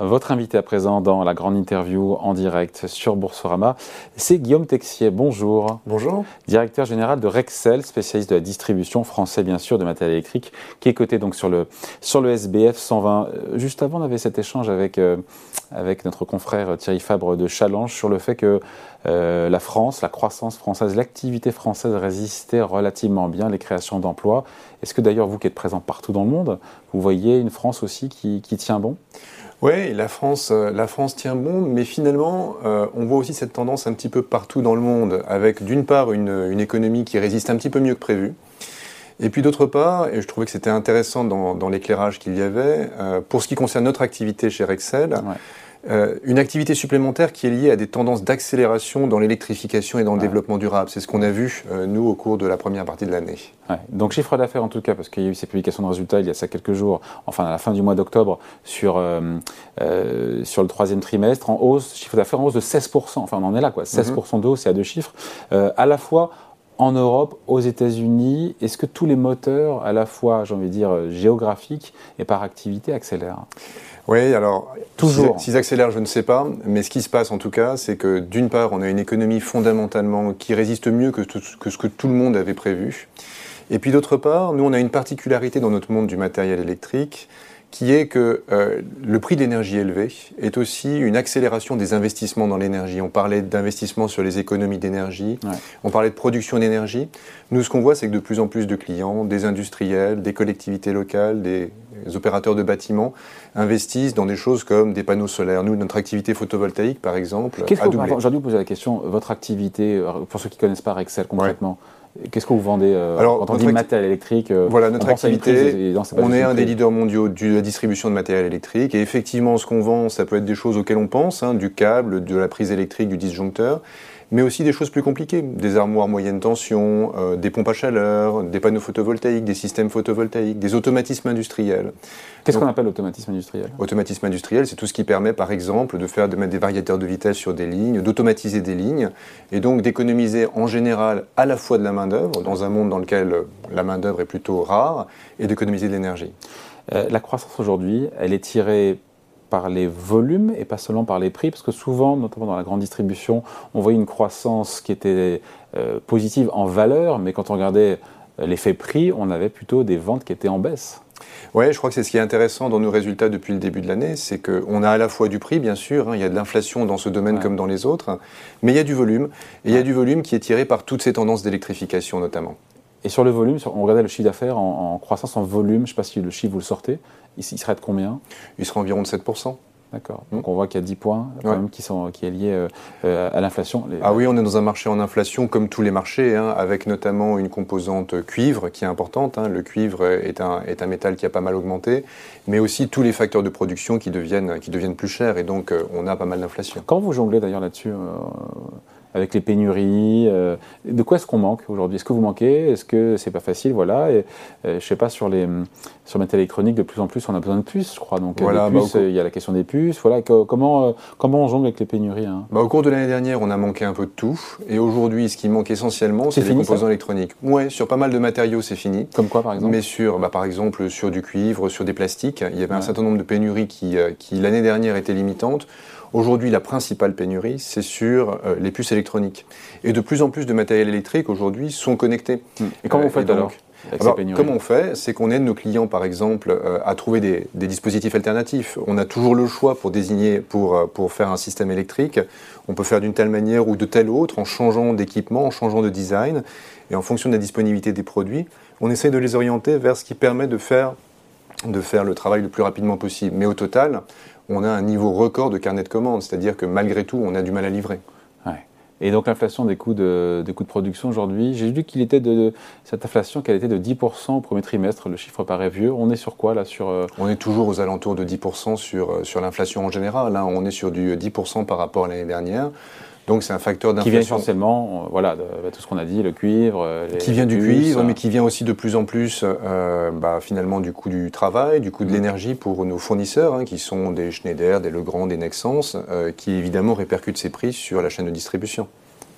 Votre invité à présent dans la grande interview en direct sur Boursorama, c'est Guillaume Texier. Bonjour. Bonjour. Directeur général de Rexel, spécialiste de la distribution français bien sûr de matériel électrique, qui est coté donc sur le, sur le SBF 120. Euh, juste avant, on avait cet échange avec, euh, avec notre confrère Thierry Fabre de Challenge sur le fait que euh, la France, la croissance française, l'activité française résistait relativement bien, les créations d'emplois. Est-ce que d'ailleurs, vous qui êtes présent partout dans le monde, vous voyez une France aussi qui, tient bon? Oui, la France, euh, la France tient bon, mais finalement, euh, on voit aussi cette tendance un petit peu partout dans le monde, avec d'une part une, économie qui résiste un petit peu mieux que prévu, et puis d'autre part, et je trouvais que c'était intéressant dans, dans l'éclairage qu'il y avait, euh, pour ce qui concerne notre activité chez Rexel, ouais. Euh, une activité supplémentaire qui est liée à des tendances d'accélération dans l'électrification et dans le ouais. développement durable. C'est ce qu'on a vu, euh, nous, au cours de la première partie de l'année. Ouais. Donc chiffre d'affaires en tout cas, parce qu'il y a eu ces publications de résultats il y a ça quelques jours, enfin à la fin du mois d'octobre, sur, sur le troisième trimestre, en hausse, chiffre d'affaires en hausse de 16%, enfin on en est là quoi, 16% mm -hmm. de hausse, c'est à deux chiffres, à la fois en Europe, aux États-Unis, est-ce que tous les moteurs, à la fois, j'ai envie de dire, géographiques et par activité, accélèrent? Oui, alors, toujours. S'ils accélèrent, je ne sais pas, mais ce qui se passe en tout cas, c'est que d'une part, on a une économie fondamentalement qui résiste mieux que, tout, que ce que tout le monde avait prévu. Et puis d'autre part, nous, on a une particularité dans notre monde du matériel électrique, qui est que euh, le prix de l'énergie élevé est aussi une accélération des investissements dans l'énergie. On parlait d'investissement sur les économies d'énergie, ouais. on parlait de production d'énergie. Nous, ce qu'on voit, c'est que de plus en plus de clients, des industriels, des collectivités locales, des opérateurs de bâtiments investissent dans des choses comme des panneaux solaires. Nous, notre activité photovoltaïque, par exemple, a doublé. Aujourd'hui, vous posez la question, votre activité, euh, pour ceux qui ne connaissent pas Rexel concrètement, ouais. Qu'est-ce que vous vendez euh, Alors, quand on dit matériel électrique euh, Voilà, notre activité, on est un des leaders mondiaux de la distribution de matériel électrique. Et effectivement, ce qu'on vend, ça peut être des choses auxquelles on pense, hein, du câble, de la prise électrique, du disjoncteur mais aussi des choses plus compliquées, des armoires moyenne tension, euh, des pompes à chaleur, des panneaux photovoltaïques, des systèmes photovoltaïques, des automatismes industriels. Qu'est-ce qu'on appelle automatisme industriel? Automatisme industriel, c'est tout ce qui permet, par exemple, de faire de mettre des variateurs de vitesse sur des lignes, d'automatiser des lignes, et donc d'économiser en général à la fois de la main d'œuvre dans un monde dans lequel la main d'œuvre est plutôt rare, et d'économiser de l'énergie. Euh, la croissance aujourd'hui, elle est tirée par les volumes et pas seulement par les prix, parce que souvent, notamment dans la grande distribution, on voyait une croissance qui était euh, positive en valeur, mais quand on regardait l'effet prix, on avait plutôt des ventes qui étaient en baisse. Oui, je crois que c'est ce qui est intéressant dans nos résultats depuis le début de l'année, c'est qu'on a à la fois du prix, bien sûr, hein, il y a de l'inflation dans ce domaine ouais. comme dans les autres, mais il y a du volume, et il y a du volume qui est tiré par toutes ces tendances d'électrification notamment. Et sur le volume, on regardait le chiffre d'affaires en, en, croissance en volume, je ne sais pas si le chiffre vous le sortez, il, il serait de combien? Il serait environ de 7%. D'accord. Donc on voit qu'il y a 10 points quand ouais. même qui, sont, qui est lié euh, à l'inflation. Ah oui, on est dans un marché en inflation comme tous les marchés, hein, avec notamment une composante cuivre qui est importante. Hein. Le cuivre est un, est un métal qui a pas mal augmenté, mais aussi tous les facteurs de production qui deviennent, qui deviennent plus chers et donc euh, on a pas mal d'inflation. Quand vous jonglez d'ailleurs là-dessus euh avec les pénuries. Euh, de quoi est-ce qu'on manque aujourd'hui? Est-ce que vous manquez? Est-ce que c'est pas facile? Voilà. Et, euh, je sais pas sur les sur le matériel électronique, de plus en plus, on a besoin de puces, je crois. Donc voilà, puces, bah, il y a la question des puces. Voilà. Que, comment euh, comment on jongle avec les pénuries hein? Bah, Au cours de l'année dernière, on a manqué un peu de tout. Et aujourd'hui, ce qui manque essentiellement, c'est les composants électroniques. Ouais, sur pas mal de matériaux, c'est fini. Comme quoi, par exemple? Mais sur, bah, par exemple, sur du cuivre, sur des plastiques, il y avait ouais. un certain nombre de pénuries qui, qui l'année dernière étaient limitantes. Aujourd'hui, la principale pénurie, c'est sur euh, les puces électroniques. Et de plus en plus de matériel électrique aujourd'hui sont connectés. Et comment vous faites alors? Alors, comment on fait C'est qu'on aide nos clients, par exemple, euh, à trouver des, des, dispositifs alternatifs. On a toujours le choix pour désigner, pour, euh, pour faire un système électrique. On peut faire d'une telle manière ou de telle autre, en changeant d'équipement, en changeant de design. Et en fonction de la disponibilité des produits, on essaie de les orienter vers ce qui permet de faire, de faire le travail le plus rapidement possible. Mais au total, on a un niveau record de carnet de commandes, c'est-à-dire que malgré tout, on a du mal à livrer. Et donc l'inflation des coûts de, production aujourd'hui, j'ai vu qu'il était de, cette inflation qu'elle était de 10% au premier trimestre, le chiffre paraît vieux. On est sur quoi là sur euh... On est toujours aux alentours de 10% sur, euh, sur l'inflation en général. Là, on est sur du 10% par rapport à l'année dernière. Donc c'est un facteur d'inflation. Qui vient essentiellement, euh, voilà, de, de, tout ce qu'on a dit, le cuivre. euh, Les, qui vient du cuivre, mais qui vient aussi de plus en plus, euh, bah, finalement, du coût du travail, du coût de mmh. l'énergie pour nos fournisseurs, hein, qui sont des Schneider, des Legrand, des Nexans, euh, qui évidemment répercutent ces prix sur la chaîne de distribution.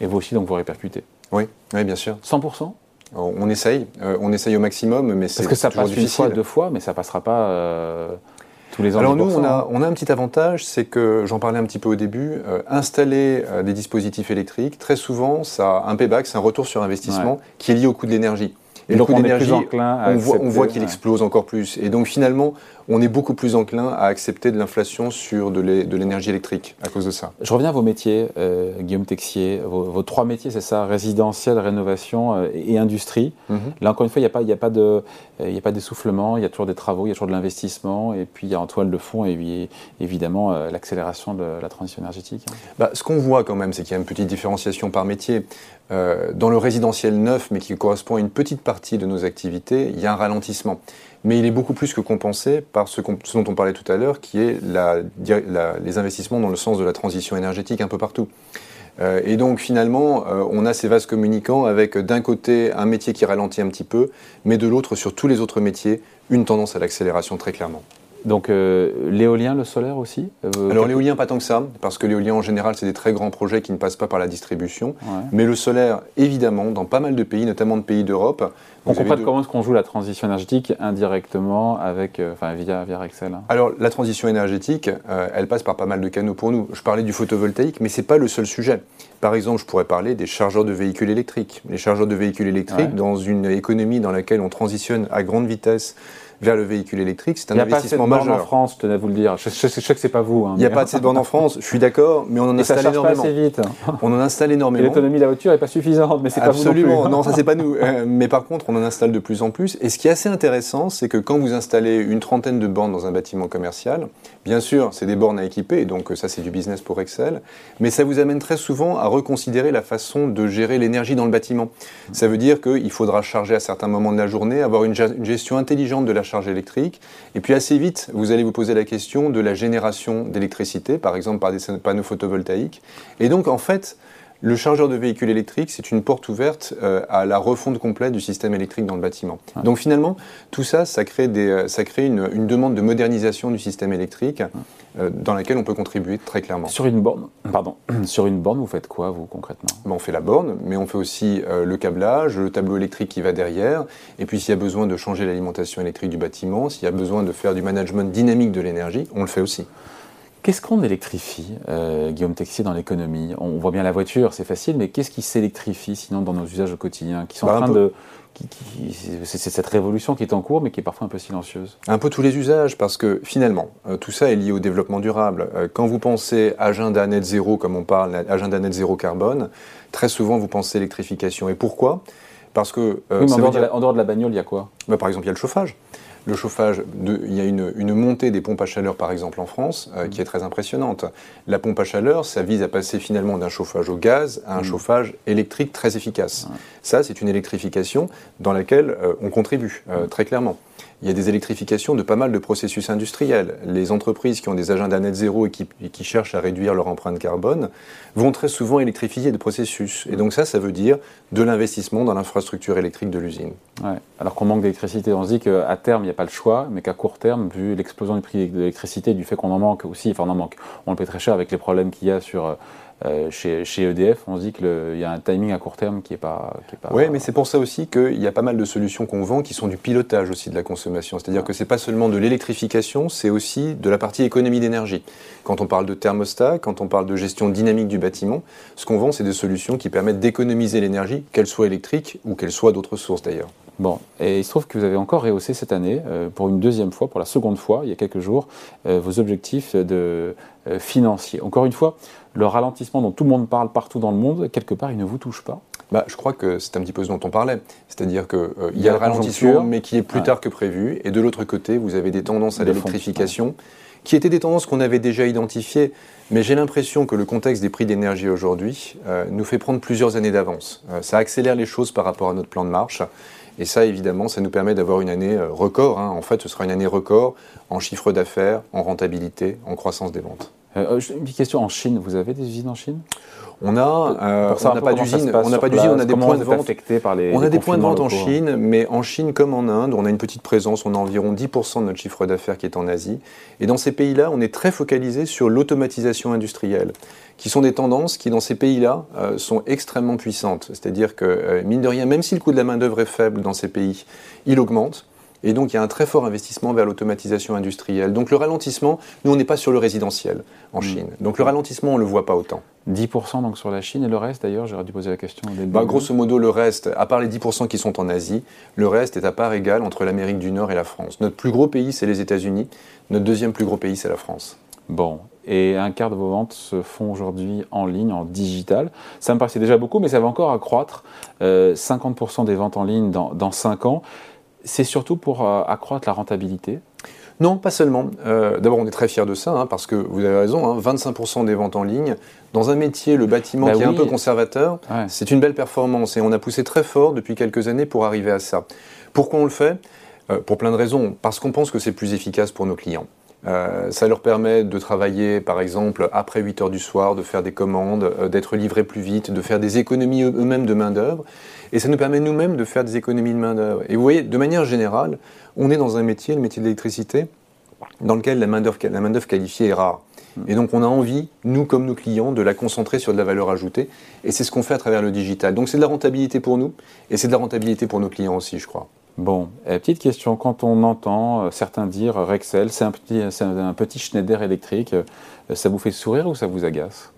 Et vous aussi, donc, vous répercutez Oui, oui bien sûr. 100% on essaye, euh, on essaye au maximum, mais c'est Parce que ça passe difficile. une fois, deux fois, mais ça passera pas euh, tous les ans Alors nous, on a, on a un petit avantage, c'est que, j'en parlais un petit peu au début, installer des dispositifs électriques, très souvent, ça a un payback, c'est un retour sur investissement qui est lié au coût de l'énergie. Et, le coût d'énergie, on voit, on voit qu'il explose encore plus. Et donc finalement, on est beaucoup plus enclin à accepter de l'inflation sur de l'énergie électrique à cause de ça. Je reviens à vos métiers, euh, Guillaume Texier. Vos, trois métiers, c'est ça résidentiel, rénovation euh, et industrie. Mhm. Là, encore une fois, il n'y a pas, a pas de, il a pas d'essoufflement. Il y a toujours des travaux, il y a toujours de l'investissement. Et puis il y a en toile de fond, et évidemment, euh, l'accélération de la transition énergétique. Hein. Bah, ce qu'on voit quand même, c'est qu'il y a une petite différenciation par métier. Dans le résidentiel neuf, mais qui correspond à une petite partie de nos activités, il y a un ralentissement mais il est beaucoup plus que compensé par ce, dont on parlait tout à l'heure, qui est les investissements dans le sens de la transition énergétique un peu partout. Euh, et donc finalement, euh, on a ces vases communicants avec d'un côté un métier qui ralentit un petit peu, mais de l'autre, sur tous les autres métiers, une tendance à l'accélération très clairement. Donc euh, l'éolien, le solaire aussi Alors l'éolien, pas tant que ça, parce que l'éolien en général, c'est des très grands projets qui ne passent pas par la distribution. Mais le solaire, évidemment, dans pas mal de pays, notamment de pays d'Europe, on comprend comment est-ce qu'on joue la transition énergétique indirectement avec, euh, enfin, via, via Excel hein. Alors, la transition énergétique, euh, elle passe par pas mal de canaux pour nous. Je parlais du photovoltaïque, mais ce n'est pas le seul sujet. Par exemple, je pourrais parler des chargeurs de véhicules électriques. Les chargeurs de véhicules électriques, dans une économie dans laquelle on transitionne à grande vitesse vers le véhicule électrique, c'est un investissement majeur. Il n'y a pas assez de bornes en France, tenais à vous le dire. Je, sais que c'est pas vous. Hein, il n'y a pas assez de bornes en France, je suis d'accord, mais on en installe énormément. Pas assez vite. On en installe énormément. L'autonomie de la voiture n'est pas suffisante, mais c'est pas vous non, plus. non, ça c'est pas nous. Euh, mais par contre, on en installe de plus en plus. Et ce qui est assez intéressant, c'est que quand vous installez une trentaine de bornes dans un bâtiment commercial, bien sûr, c'est des bornes à équiper, donc ça c'est du business pour Excel, mais ça vous amène très souvent à reconsidérer la façon de gérer l'énergie dans le bâtiment. Ça veut dire qu'il faudra charger à certains moments de la journée, avoir une gestion intelligente de la électrique, et puis assez vite, vous allez vous poser la question de la génération d'électricité, par exemple par des panneaux photovoltaïques. Et donc, en fait, le chargeur de véhicules électriques, c'est une porte ouverte euh, à la refonte complète du système électrique dans le bâtiment. Donc finalement, tout ça, ça crée, des, euh, ça crée une, demande de modernisation du système électrique euh, dans laquelle on peut contribuer très clairement. Sur une borne, pardon, sur une borne, vous faites quoi, vous, concrètement? Ben, On fait la borne, mais on fait aussi le câblage, le tableau électrique qui va derrière, et puis s'il y a besoin de changer l'alimentation électrique du bâtiment, s'il y a besoin de faire du management dynamique de l'énergie, on le fait aussi. Qu'est-ce qu'on électrifie, euh, Guillaume Texier, dans l'économie? On voit bien la voiture, c'est facile, mais qu'est-ce qui s'électrifie sinon dans nos usages au quotidien qui sont en bah, train de, c'est cette révolution qui est en cours, mais qui est parfois un peu silencieuse? Un peu tous les usages, parce que finalement, euh, tout ça est lié au développement durable. Euh, quand vous pensez agenda net zéro, comme on parle, agenda net zéro carbone, très souvent vous pensez électrification. Et pourquoi? Parce que... en, dehors de la, bagnole, il y a quoi? Bah, Par exemple, il y a le chauffage le chauffage, il y a une, montée des pompes à chaleur par exemple en France euh, qui est très impressionnante. La pompe à chaleur, ça vise à passer finalement d'un chauffage au gaz à un mmh. chauffage électrique très efficace. Ça, c'est une électrification dans laquelle euh, on contribue euh, très clairement. Il y a des électrifications de pas mal de processus industriels. Les entreprises qui ont des agendas net zéro et qui, cherchent à réduire leur empreinte carbone vont très souvent électrifier des processus. Et donc ça, ça veut dire de l'investissement dans l'infrastructure électrique de l'usine. Alors qu'on manque d'électricité, on se dit qu'à terme, il n'y a pas le choix, mais qu'à court terme, vu l'explosion du prix de l'électricité, du fait qu'on en manque aussi, enfin on en manque, on le paie très cher avec les problèmes qu'il y a sur euh, chez, EDF, on se dit qu'il y a un timing à court terme qui n'est pas, pas. Oui, mais c'est pour ça aussi qu'il y a pas mal de solutions qu'on vend qui sont du pilotage aussi de la consommation. C'est-à-dire que ce n'est pas seulement de l'électrification, c'est aussi de la partie économie d'énergie. Quand on parle de thermostat, quand on parle de gestion dynamique du bâtiment, ce qu'on vend, c'est des solutions qui permettent d'économiser l'énergie, qu'elle soit électrique ou qu'elle soit d'autres sources d'ailleurs. Bon, et il se trouve que vous avez encore rehaussé cette année, euh, pour une deuxième fois, pour la seconde fois, il y a quelques jours, euh, vos objectifs de, financiers. Encore une fois, le ralentissement dont tout le monde parle partout dans le monde, quelque part, il ne vous touche pas? Bah, je crois que c'est un petit peu ce dont on parlait. C'est-à-dire qu'il euh, il y, a le ralentissement, mais qui est plus tard que prévu. Et de l'autre côté, vous avez des tendances à l'électrification, qui étaient des tendances qu'on avait déjà identifiées. Mais j'ai l'impression que le contexte des prix d'énergie aujourd'hui euh, nous fait prendre plusieurs années d'avance. Euh, ça accélère les choses par rapport à notre plan de marche. Et ça, évidemment, ça nous permet d'avoir une année record. Hein. En fait, ce sera une année record en chiffre d'affaires, en rentabilité, en croissance des ventes. Euh, une petite question en Chine, vous avez des usines en Chine? On a, euh, on n'a pas d'usine, on n'a pas d'usine, on a des points de vente. Par les, on a des points de vente en Chine, mais en Chine comme en Inde, on a une petite présence. On a environ 10% de notre chiffre d'affaires qui est en Asie. Et dans ces pays-là, on est très focalisé sur l'automatisation industrielle, qui sont des tendances qui, dans ces pays-là, euh, sont extrêmement puissantes. C'est-à-dire que, mine de rien, même si le coût de la main-d'œuvre est faible dans ces pays, il augmente. Et donc il y a un très fort investissement vers l'automatisation industrielle. Donc le ralentissement, nous on n'est pas sur le résidentiel en hmm. Chine. Donc le ralentissement, on ne le voit pas autant. 10% donc sur la Chine et le reste d'ailleurs, j'aurais dû poser la question. Bah, grosso modo, le reste, à part les 10% qui sont en Asie, le reste est à part égale entre l'Amérique du Nord et la France. Notre plus gros pays, c'est les États-Unis. Notre deuxième plus gros pays, c'est la France. Bon, et un quart de vos ventes se font aujourd'hui en ligne, en digital. Ça me paraissait déjà beaucoup, mais ça va encore accroître. 50% euh, des ventes en ligne dans, dans 5 ans. C'est surtout pour euh, accroître la rentabilité? Non, pas seulement. Euh, d'abord, on est très fiers de ça, hein, parce que vous avez raison, 25% hein, des ventes en ligne, dans un métier, le bâtiment bah qui est un peu conservateur, c'est une belle performance. Et on a poussé très fort depuis quelques années pour arriver à ça. Pourquoi on le fait? Pour plein de raisons. Parce qu'on pense que c'est plus efficace pour nos clients. Euh, ça leur permet de travailler, par exemple, après 8 heures du soir, de faire des commandes, euh, d'être livrés plus vite, de faire des économies eux-mêmes de main-d'œuvre. Et ça nous permet nous-mêmes de faire des économies de main-d'œuvre. Et vous voyez, de manière générale, on est dans un métier, le métier de l'électricité, dans lequel la main-d'œuvre main qualifiée est rare. Et donc on a envie, nous comme nos clients, de la concentrer sur de la valeur ajoutée. Et c'est ce qu'on fait à travers le digital. Donc c'est de la rentabilité pour nous et c'est de la rentabilité pour nos clients aussi, je crois. Bon, petite question, quand on entend euh, certains dire Rexel, c'est un petit, un petit Schneider électrique, euh, ça vous fait sourire ou ça vous agace?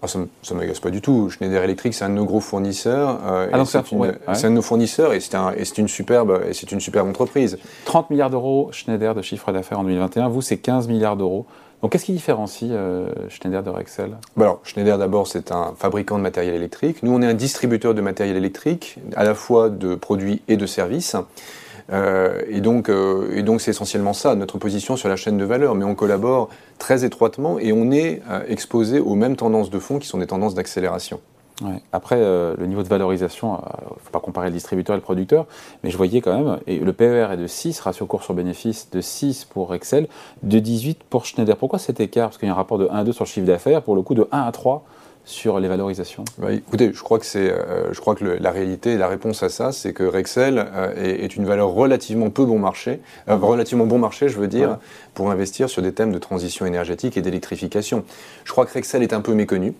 Ah, ça ne m'agace pas du tout. Schneider Electric, c'est un de nos gros fournisseurs. Euh, ah, c'est un, de nos fournisseurs et c'est un, une, superbe, et une superbe entreprise. 30 milliards d'euros Schneider de chiffre d'affaires en 2021. Vous, c'est 15 milliards d'euros. Qu'est-ce qui différencie euh, Schneider de Rexel? Bah Schneider, d'abord, c'est un fabricant de matériel électrique. Nous, on est un distributeur de matériel électrique, à la fois de produits et de services. Euh, et donc, euh, et donc, c'est essentiellement ça, notre position sur la chaîne de valeur. Mais on collabore très étroitement et on est exposé aux mêmes tendances de fond qui sont des tendances d'accélération. Après, euh, le niveau de valorisation, il euh, ne faut pas comparer le distributeur et le producteur, mais je voyais quand même, et le PER est de 6, ratio cours sur bénéfice de 6 pour Excel, de 18 pour Schneider. Pourquoi cet écart? Parce qu'il y a un rapport de 1 à 2 sur le chiffre d'affaires, pour le coup de 1 à 3 sur les valorisations? Bah, Écoutez, je crois que, c'est, euh, je crois que la réalité, la réponse à ça, c'est que Rexel euh, est, une valeur relativement peu bon marché, euh, relativement bon marché, je veux dire, pour investir sur des thèmes de transition énergétique et d'électrification. Je crois que Rexel est un peu méconnu,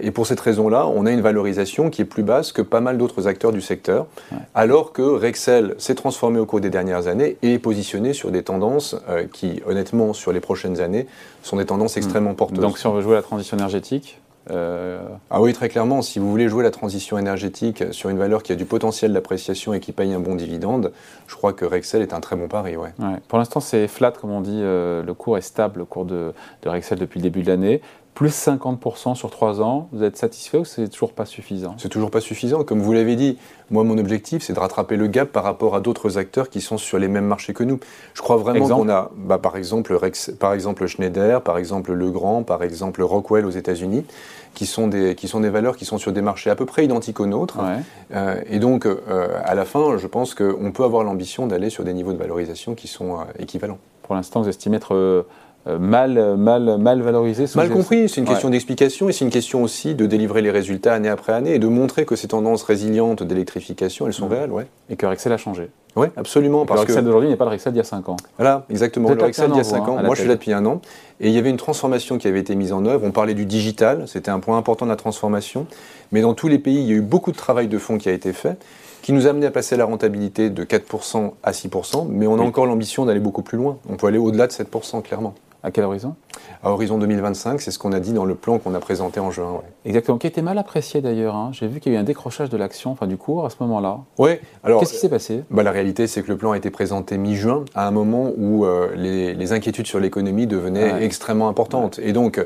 et pour cette raison-là, on a une valorisation qui est plus basse que pas mal d'autres acteurs du secteur, alors que Rexel s'est transformé au cours des dernières années et est positionné sur des tendances qui, honnêtement, sur les prochaines années, sont des tendances hmm. extrêmement porteuses. Donc si on veut jouer la transition énergétique euh, ah oui, très clairement, si vous voulez jouer la transition énergétique sur une valeur qui a du potentiel d'appréciation et qui paye un bon dividende, je crois que Rexel est un très bon pari. Ouais. Pour l'instant, c'est flat, comme on dit, euh, le cours est stable, le cours de, de Rexel depuis le début de l'année plus 50% sur 3 ans, vous êtes satisfait ou c'est toujours pas suffisant? C'est toujours pas suffisant. Comme vous l'avez dit, moi, mon objectif, c'est de rattraper le gap par rapport à d'autres acteurs qui sont sur les mêmes marchés que nous. Je crois vraiment qu'on a, bah, par, exemple, Rex, par exemple Schneider, par exemple Legrand, par exemple Rockwell aux États-Unis, qui, sont des, qui sont des valeurs qui sont sur des marchés à peu près identiques aux nôtres. Euh, et donc, euh, à la fin, je pense qu'on peut avoir l'ambition d'aller sur des niveaux de valorisation qui sont euh, équivalents. Pour l'instant, vous estimez être mal, mal, mal valorisé Mal compris, c'est une question d'explication et c'est une question aussi de délivrer les résultats année après année et de montrer que ces tendances résilientes d'électrification, elles sont mmh. réelles. Ouais. Et que Rexel a changé. Oui, absolument. Parce le Rexel d'aujourd'hui n'est pas le Rexel d'il y a 5 ans. Voilà, exactement. Le Rexel d'il y a 5 ans. Moi, je suis là depuis un an. Et il y avait une transformation qui avait été mise en œuvre. On parlait du digital, c'était un point important de la transformation. Mais dans tous les pays, il y a eu beaucoup de travail de fond qui a été fait qui nous a amené à passer la rentabilité de 4% à 6%, mais on a encore l'ambition d'aller beaucoup plus loin. On peut aller au-delà de 7%, clairement. À quel horizon À horizon 2025, c'est ce qu'on a dit dans le plan qu'on a présenté en juin. Exactement, qui était mal apprécié d'ailleurs. Hein. J'ai vu qu'il y a eu un décrochage de l'action, enfin du cours à ce moment-là. Oui, alors. Qu'est-ce qui s'est passé bah, La réalité, c'est que le plan a été présenté mi-juin, à un moment où euh, les, inquiétudes sur l'économie devenaient extrêmement importantes. Et donc,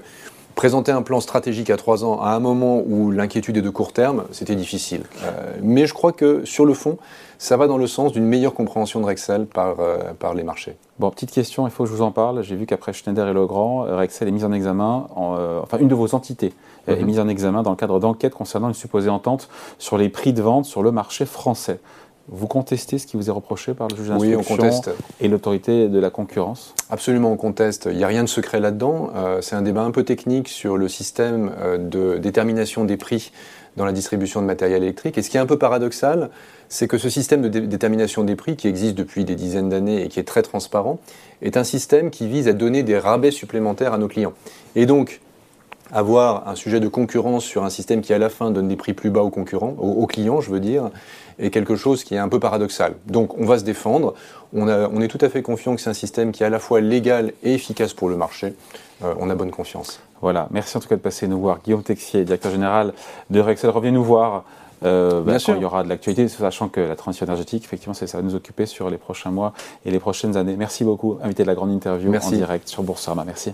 présenter un plan stratégique à trois ans à un moment où l'inquiétude est de court terme, c'était difficile. Euh, mais je crois que sur le fond, ça va dans le sens d'une meilleure compréhension de Rexel par, euh, par les marchés. Bon, petite question, il faut que je vous en parle. J'ai vu qu'après Schneider et Legrand, euh, Rexel est mise en examen, enfin une de vos entités est mhm. mise en examen dans le cadre d'enquête concernant une supposée entente sur les prix de vente sur le marché français. Vous contestez ce qui vous est reproché par le juge d'instruction et l'autorité de la concurrence Absolument, on conteste. Il n'y a rien de secret là-dedans. Euh, c'est un débat un peu technique sur le système euh, de détermination des prix dans la distribution de matériel électrique. Et ce qui est un peu paradoxal, c'est que ce système de détermination des prix, qui existe depuis des dizaines d'années et qui est très transparent, est un système qui vise à donner des rabais supplémentaires à nos clients. Et donc, avoir un sujet de concurrence sur un système qui à la fin donne des prix plus bas aux concurrents, aux, clients je veux dire, est quelque chose qui est un peu paradoxal. Donc on va se défendre, on, est tout à fait confiant que c'est un système qui est à la fois légal et efficace pour le marché, euh, on a bonne confiance. Voilà, merci en tout cas de passer nous voir. Guillaume Texier, directeur général de Rexel, revenez nous voir. Euh, bah, quand il y aura de l'actualité, sachant que la transition énergétique, effectivement, ça va nous occuper sur les prochains mois et les prochaines années. Merci beaucoup, invité de la grande interview en direct sur Boursorama. Merci.